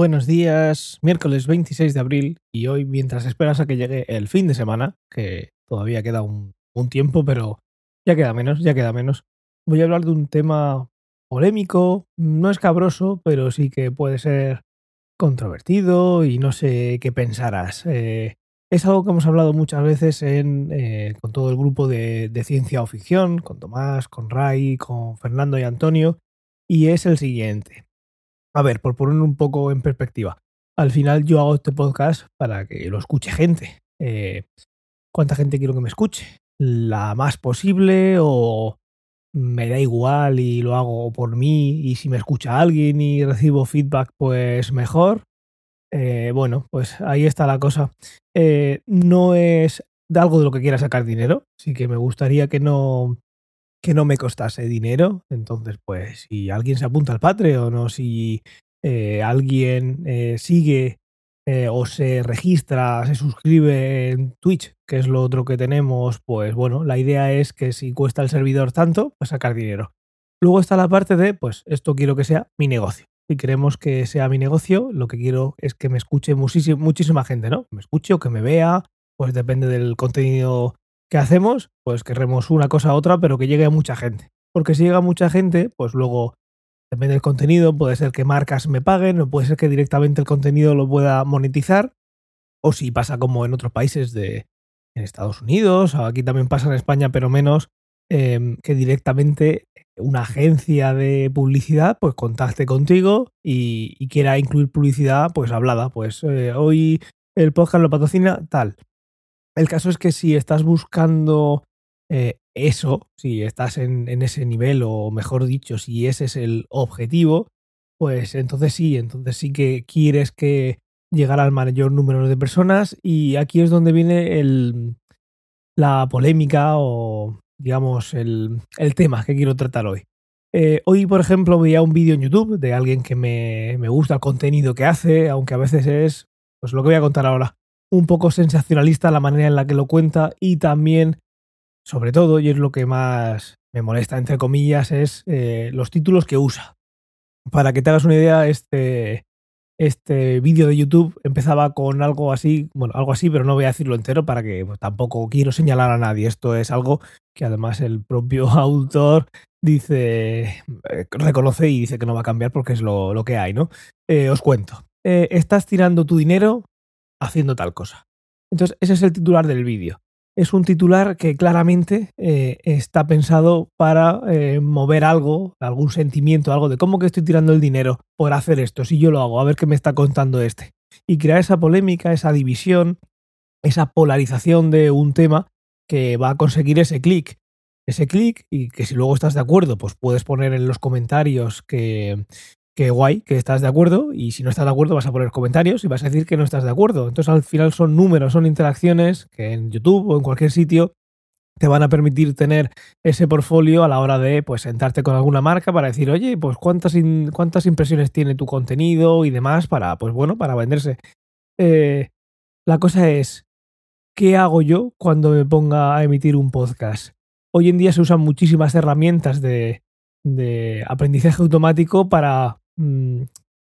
buenos días. Miércoles 26 de abril y hoy, mientras esperas a que llegue el fin de semana, que todavía queda un, tiempo, pero ya queda menos, ya queda menos, voy a hablar de un tema polémico, no escabroso, pero sí que puede ser controvertido y no sé qué pensarás. Eh, es algo que hemos hablado muchas veces en, eh, con todo el grupo de, de, ciencia o ficción, con Tomás, con Ray, con Fernando y Antonio, y es el siguiente. A ver, por poner un poco en perspectiva, al final yo hago este podcast para que lo escuche gente. Eh, ¿Cuánta gente quiero que me escuche? ¿La más posible o me da igual y lo hago por mí y si me escucha alguien y recibo feedback pues mejor? Eh, bueno, pues ahí está la cosa. Eh, no es de algo de lo que quiera sacar dinero, sí que me gustaría que no que no me costase dinero. Entonces, pues, si alguien se apunta al Patreon o si eh, alguien eh, sigue eh, o se registra, se suscribe en Twitch, que es lo otro que tenemos, pues bueno, la idea es que si cuesta el servidor tanto, pues sacar dinero. Luego está la parte de, pues, esto quiero que sea mi negocio. Si queremos que sea mi negocio, lo que quiero es que me escuche muchísima, muchísima gente, ¿no? Me escuche o que me vea, pues depende del contenido que hacemos, pues querremos una cosa a otra, pero que llegue a mucha gente. Porque si llega a mucha gente, pues luego, depende del contenido, puede ser que marcas me paguen, o puede ser que directamente el contenido lo pueda monetizar, o si pasa como en otros países de en Estados Unidos, o aquí también pasa en España, pero menos, eh, que directamente una agencia de publicidad pues contacte contigo y, y quiera incluir publicidad pues hablada. Pues eh, hoy el podcast lo patrocina tal. El caso es que si estás buscando eh, eso, si estás en, ese nivel, o mejor dicho, si ese es el objetivo, pues entonces sí, entonces sí que quieres que llegar al mayor número de personas. Y aquí es donde viene el, la polémica o, digamos, el, el tema que quiero tratar hoy. Eh, hoy, por ejemplo, veía un vídeo en YouTube de alguien que me, me gusta el contenido que hace, aunque a veces es, pues lo que voy a contar ahora un poco sensacionalista la manera en la que lo cuenta y también, sobre todo, y es lo que más me molesta, entre comillas, es eh, los títulos que usa. Para que te hagas una idea, este, este vídeo de YouTube empezaba con algo así, bueno, algo así, pero no voy a decirlo entero para que pues, tampoco quiero señalar a nadie. Esto es algo que además el propio autor dice, eh, reconoce y dice que no va a cambiar porque es lo, lo que hay, ¿no? Eh, os cuento. Estás tirando tu dinero haciendo tal cosa. Entonces, ese es el titular del vídeo. Es un titular que claramente eh, está pensado para eh, mover algo, algún sentimiento, algo de cómo que estoy tirando el dinero por hacer esto, si yo lo hago, a ver qué me está contando este. Y crear esa polémica, esa división, esa polarización de un tema que va a conseguir ese clic. Ese clic y que si luego estás de acuerdo, pues puedes poner en los comentarios que, que guay, que estás de acuerdo, y si no estás de acuerdo vas a poner comentarios y vas a decir que no estás de acuerdo. Entonces al final son números, son interacciones que en YouTube o en cualquier sitio te van a permitir tener ese portfolio a la hora de pues sentarte con alguna marca para decir, oye, pues cuántas, cuántas impresiones tiene tu contenido y demás para, pues bueno, para venderse. Eh, la cosa es, ¿qué hago yo cuando me ponga a emitir un podcast? Hoy en día se usan muchísimas herramientas de, de aprendizaje automático para mmm,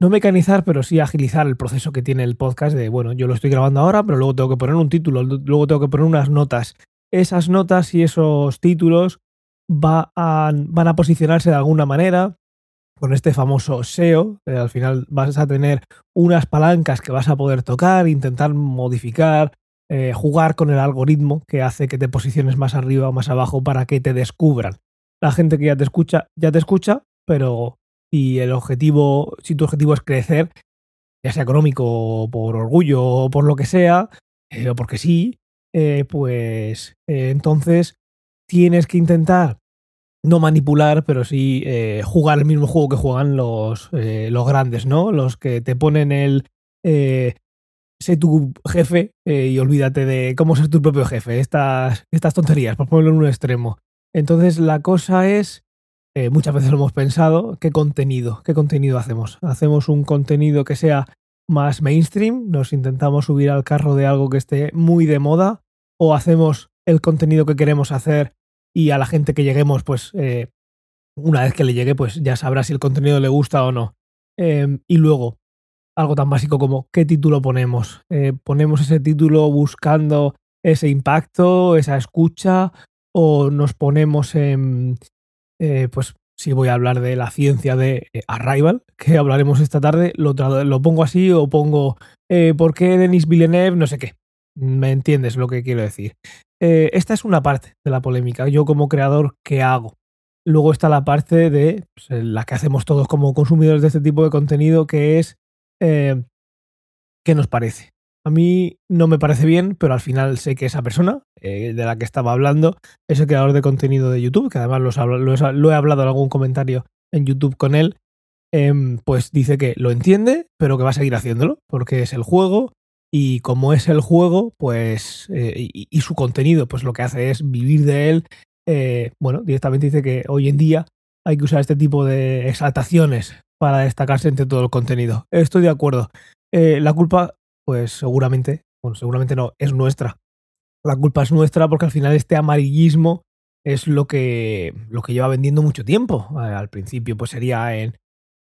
no mecanizar, pero sí agilizar el proceso que tiene el podcast de, bueno, yo lo estoy grabando ahora, pero luego tengo que poner un título, luego tengo que poner unas notas. Esas notas y esos títulos va van a posicionarse de alguna manera con este famoso SEO. Al final vas a tener unas palancas que vas a poder tocar, intentar modificar, eh, jugar con el algoritmo que hace que te posiciones más arriba o más abajo para que te descubran. La gente que ya te escucha, ya te escucha, pero y el objetivo, si tu objetivo es crecer, ya sea económico o por orgullo o por lo que sea, eh, o porque sí, eh, pues eh, entonces tienes que intentar no manipular, pero sí jugar el mismo juego que juegan los, los grandes, ¿no? Los que te ponen el sé tu jefe y olvídate de cómo ser tu propio jefe. Estas, estas tonterías, por ponerlo en un extremo. Entonces la cosa es eh, muchas veces lo hemos pensado, ¿qué contenido? ¿Qué contenido hacemos? ¿Hacemos un contenido que sea más mainstream? ¿Nos intentamos subir al carro de algo que esté muy de moda? ¿O hacemos el contenido que queremos hacer y a la gente que lleguemos, pues eh, una vez que le llegue, pues ya sabrá si el contenido le gusta o no? Eh, y luego, algo tan básico como qué título ponemos. Eh, ¿Ponemos ese título buscando ese impacto, esa escucha? ¿O nos ponemos en, eh, pues si voy a hablar de la ciencia de eh, Arrival, que hablaremos esta tarde, lo, pongo así o pongo ¿por qué Denis Villeneuve? No sé qué. ¿Me entiendes lo que quiero decir? esta es una parte de la polémica. Yo como creador, ¿qué hago? Luego está la parte de pues, la que hacemos todos como consumidores de este tipo de contenido, que es eh, ¿qué nos parece? A mí no me parece bien, pero al final sé que esa persona eh, de la que estaba hablando es el creador de contenido de YouTube, que además lo, he hablado en algún comentario en YouTube con él, em, pues dice que lo entiende, pero que va a seguir haciéndolo, porque es el juego y como es el juego, pues eh, y, su contenido, pues lo que hace es vivir de él. bueno, directamente dice que hoy en día hay que usar este tipo de exaltaciones para destacarse entre todo el contenido. Estoy de acuerdo. Eh, la culpa, pues seguramente, bueno, seguramente no, es nuestra. La culpa es nuestra porque al final este amarillismo es lo que, lo que lleva vendiendo mucho tiempo. Eh, al principio pues sería en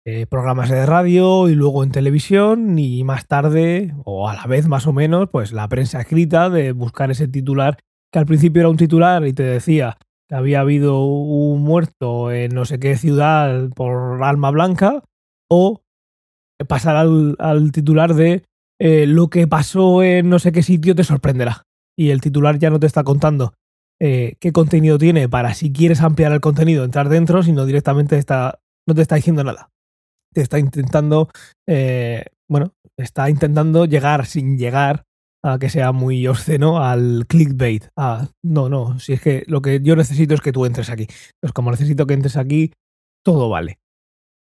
eh, programas de radio y luego en televisión y más tarde, o a la vez más o menos, pues la prensa escrita de buscar ese titular que al principio era un titular y te decía que había habido un muerto en no sé qué ciudad por alma blanca o pasar al, titular de eh, lo que pasó en no sé qué sitio te sorprenderá. Y el titular ya no te está contando eh, qué contenido tiene para si quieres ampliar el contenido, entrar dentro, sino directamente está, no te está diciendo nada. Te está intentando, eh, bueno, está intentando llegar sin llegar a que sea muy obsceno al clickbait. Ah, no, no, si es que lo que yo necesito es que tú entres aquí. Pues como necesito que entres aquí, todo vale.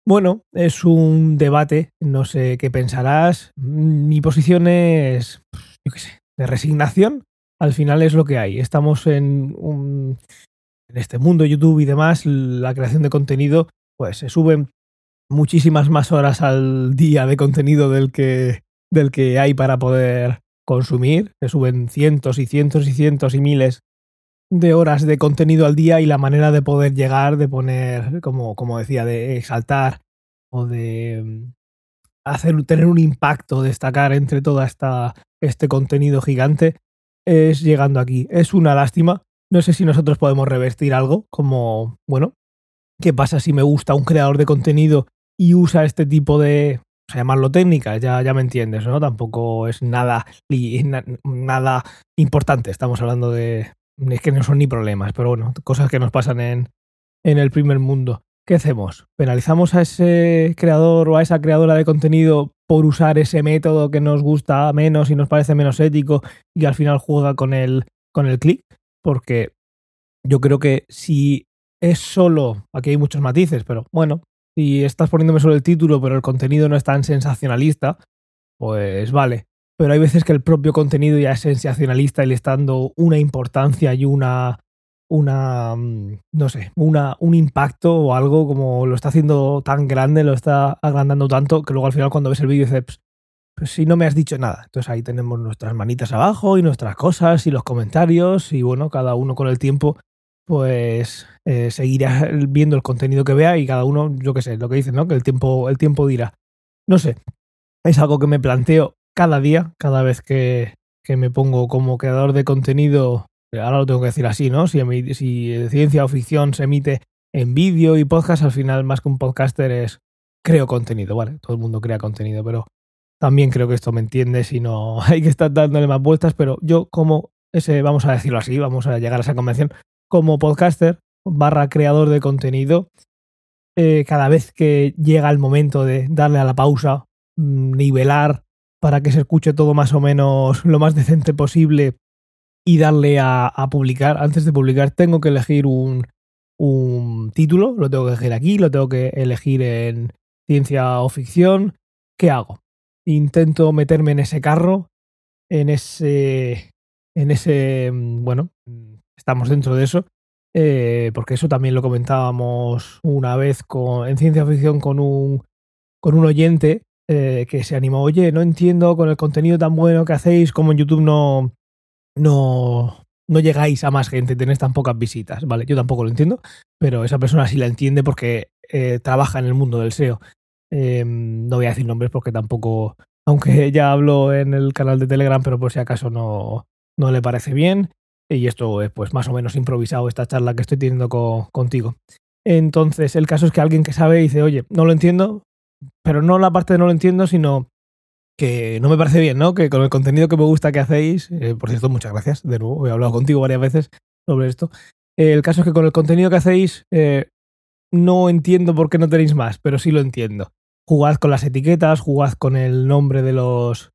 Bueno, es un debate, no sé qué pensarás. Mi posición es, yo qué sé, de resignación. Al final es lo que hay. Estamos en, un, en este mundo YouTube y demás, la creación de contenido, pues se suben muchísimas más horas al día de contenido del que, del que hay para poder consumir. Se suben cientos y cientos y cientos y miles de horas de contenido al día y la manera de poder llegar, de poner, como, como decía, de exaltar o de mm, hacer tener un impacto, destacar entre toda esta este contenido gigante es llegando aquí. Es una lástima. No sé si nosotros podemos revestir algo como, bueno, ¿qué pasa si me gusta un creador de contenido y usa este tipo de, o sea, llamarlo técnica, ya, ya me entiendes, ¿no? Tampoco es nada, nada importante. Estamos hablando de, es que no son ni problemas, pero bueno, cosas que nos pasan en, en el primer mundo. ¿Qué hacemos? ¿Penalizamos a ese creador o a esa creadora de contenido por usar ese método que nos gusta menos y nos parece menos ético y al final juega con el, con el clic? Porque yo creo que si es solo, aquí hay muchos matices, pero bueno, si estás poniéndome solo el título pero el contenido no es tan sensacionalista, pues vale pero hay veces que el propio contenido ya es sensacionalista y le está dando una importancia y una, una mm, no sé, una, un impacto o algo como lo está haciendo tan grande, lo está agrandando tanto, que luego al final cuando ves el vídeo dices, pues, si no me has dicho nada. Entonces ahí tenemos nuestras manitas abajo y nuestras cosas y los comentarios y bueno, cada uno con el tiempo pues eh, seguirá viendo el contenido que vea y cada uno, yo qué sé, lo que dicen, ¿no? Que el tiempo, el tiempo dirá. No sé, es algo que me planteo cada día, cada vez que, me pongo como creador de contenido, ahora lo tengo que decir así, ¿no? Si, si ciencia o ficción se emite en vídeo y podcast, al final más que un podcaster es creo contenido, ¿vale? Todo el mundo crea contenido, pero también creo que esto me entiende si no hay que estar dándole más vueltas, pero yo como ese, vamos a decirlo así, vamos a llegar a esa convención, como podcaster barra creador de contenido, eh, cada vez que llega el momento de darle a la pausa, mm, nivelar para que se escuche todo más o menos lo más decente posible y darle a, publicar. Antes de publicar tengo que elegir un, un, título, lo tengo que elegir aquí, lo tengo que elegir en ciencia o ficción. ¿Qué hago? Intento meterme en ese carro, en ese, en ese, bueno, estamos dentro de eso, eh, porque eso también lo comentábamos una vez con, en ciencia ficción con un, con un oyente eh, que se animó, oye, no entiendo con el contenido tan bueno que hacéis, como en YouTube no, no, no llegáis a más gente, tenéis tan pocas visitas, ¿vale? Yo tampoco lo entiendo, pero esa persona sí la entiende porque eh, trabaja en el mundo del SEO. Em, no voy a decir nombres porque tampoco, aunque ya hablo en el canal de Telegram, pero por si acaso no, no le parece bien. Y esto es pues más o menos improvisado esta charla que estoy teniendo contigo. Entonces, el caso es que alguien que sabe dice, oye, no lo entiendo, pero no la parte de no lo entiendo, sino que no me parece bien, ¿no? Que con el contenido que me gusta que hacéis, eh, por cierto, muchas gracias, de nuevo, he hablado contigo varias veces sobre esto. el caso es que con el contenido que hacéis, eh, no entiendo por qué no tenéis más, pero sí lo entiendo. Jugad con las etiquetas, jugad con el nombre de los,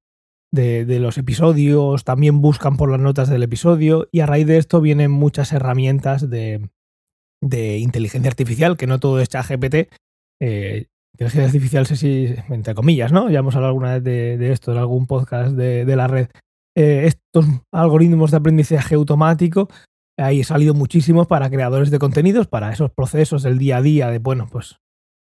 de, de, los episodios, también buscan por las notas del episodio y a raíz de esto vienen muchas herramientas de, de inteligencia artificial, que no todo es ChatGPT. Eh, inteligencia artificial, sé si, entre comillas, ¿no? Ya hemos hablado alguna vez de, esto en algún podcast de, la red. Eh, estos algoritmos de aprendizaje automático, ahí salido muchísimos para creadores de contenidos, para esos procesos del día a día de, bueno, pues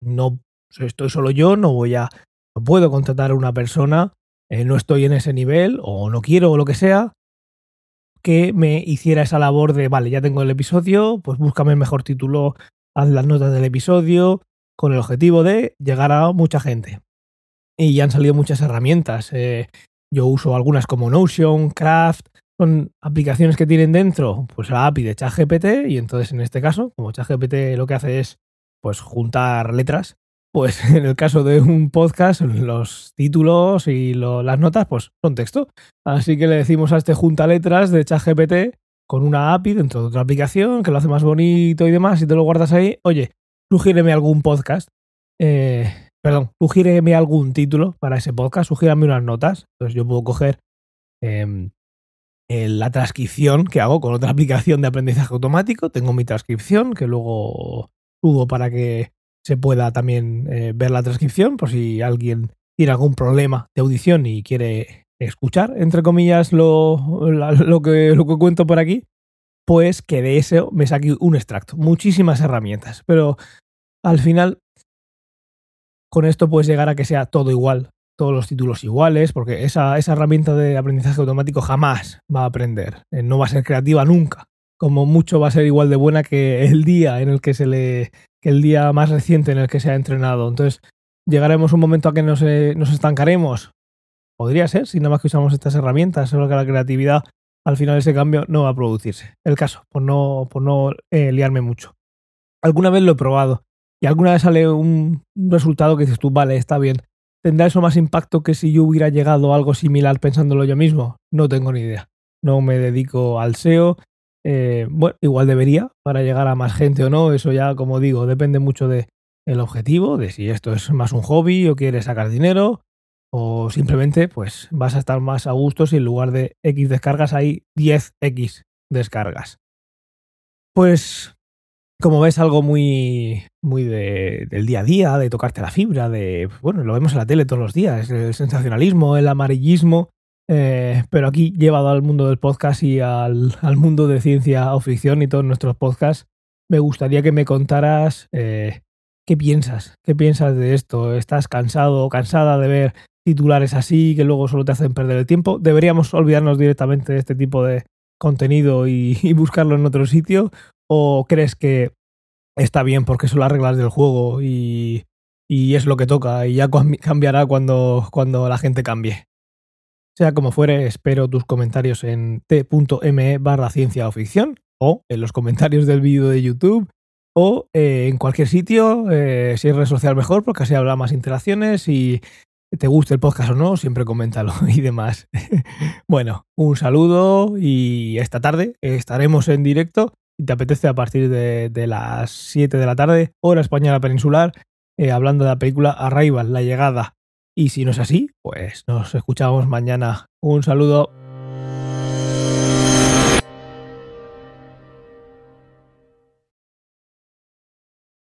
no estoy solo yo, no voy a, no puedo contratar a una persona, eh, no estoy en ese nivel o no quiero o lo que sea, que me hiciera esa labor de, vale, ya tengo el episodio, pues búscame el mejor título, haz las notas del episodio, con el objetivo de llegar a mucha gente. Y ya han salido muchas herramientas. Eh, yo uso algunas como Notion, Craft, son aplicaciones que tienen dentro, pues la API de ChatGPT, y entonces en este caso, como ChatGPT lo que hace es pues juntar letras, pues en el caso de un podcast, los títulos y las notas, pues son texto. Así que le decimos a este junta letras de ChatGPT con una API dentro de otra aplicación que lo hace más bonito y demás, y te lo guardas ahí. Oye, sugíreme algún podcast. Eh, perdón, sugíreme algún título para ese podcast, sugírame unas notas. Entonces yo puedo coger em, la transcripción que hago con otra aplicación de aprendizaje automático. Tengo mi transcripción que luego subo para que se pueda también eh, ver la transcripción por si alguien tiene algún problema de audición y quiere escuchar, entre comillas, lo, lo, que, lo que cuento por aquí, pues que de eso me saque un extracto. Muchísimas herramientas, pero al final con esto puedes llegar a que sea todo igual, todos los títulos iguales, porque esa, esa herramienta de aprendizaje automático jamás va a aprender, eh, no va a ser creativa nunca. Como mucho va a ser igual de buena que el día en el que se le que el día más reciente en el que se ha entrenado. Entonces, llegaremos un momento a que nos, eh, nos estancaremos. Podría ser, si nada más que usamos estas herramientas, solo que la creatividad al final ese cambio no va a producirse. El caso, por no, por no eh, liarme mucho. Alguna vez lo he probado y alguna vez sale un resultado que dices tú, vale, está bien. ¿Tendrá eso más impacto que si yo hubiera llegado a algo similar pensándolo yo mismo? No tengo ni idea. No me dedico al SEO, eh, bueno, igual debería para llegar a más gente o no. Eso ya, como digo, depende mucho del el objetivo, de si esto es más un hobby o quieres sacar dinero o simplemente pues vas a estar más a gusto si en lugar de X descargas hay 10X descargas. Pues como ves algo muy muy de, del día a día, de tocarte la fibra, de bueno, lo vemos en la tele todos los días, el sensacionalismo, el amarillismo, eh, pero aquí llevado al mundo del podcast y al, mundo de ciencia o ficción y todos nuestros podcasts, me gustaría que me contaras eh, qué piensas, qué piensas de esto. ¿Estás cansado o cansada de ver titulares así que luego solo te hacen perder el tiempo? ¿Deberíamos olvidarnos directamente de este tipo de contenido y, buscarlo en otro sitio? ¿O crees que está bien porque son las reglas del juego y, y es lo que toca y ya cambiará cuando, cuando la gente cambie? Sea como fuere, espero tus comentarios en t.me barra ciencia o ficción o en los comentarios del vídeo de YouTube o eh, en cualquier sitio, eh, si es red social mejor porque así habrá más interacciones y te guste el podcast o no, siempre coméntalo y demás. bueno, un saludo y esta tarde estaremos en directo. Si te apetece a partir de, las 7 de la tarde, hora española peninsular, eh, hablando de la película Arrival, La Llegada. Y si no es así, pues nos escuchamos mañana. Un saludo.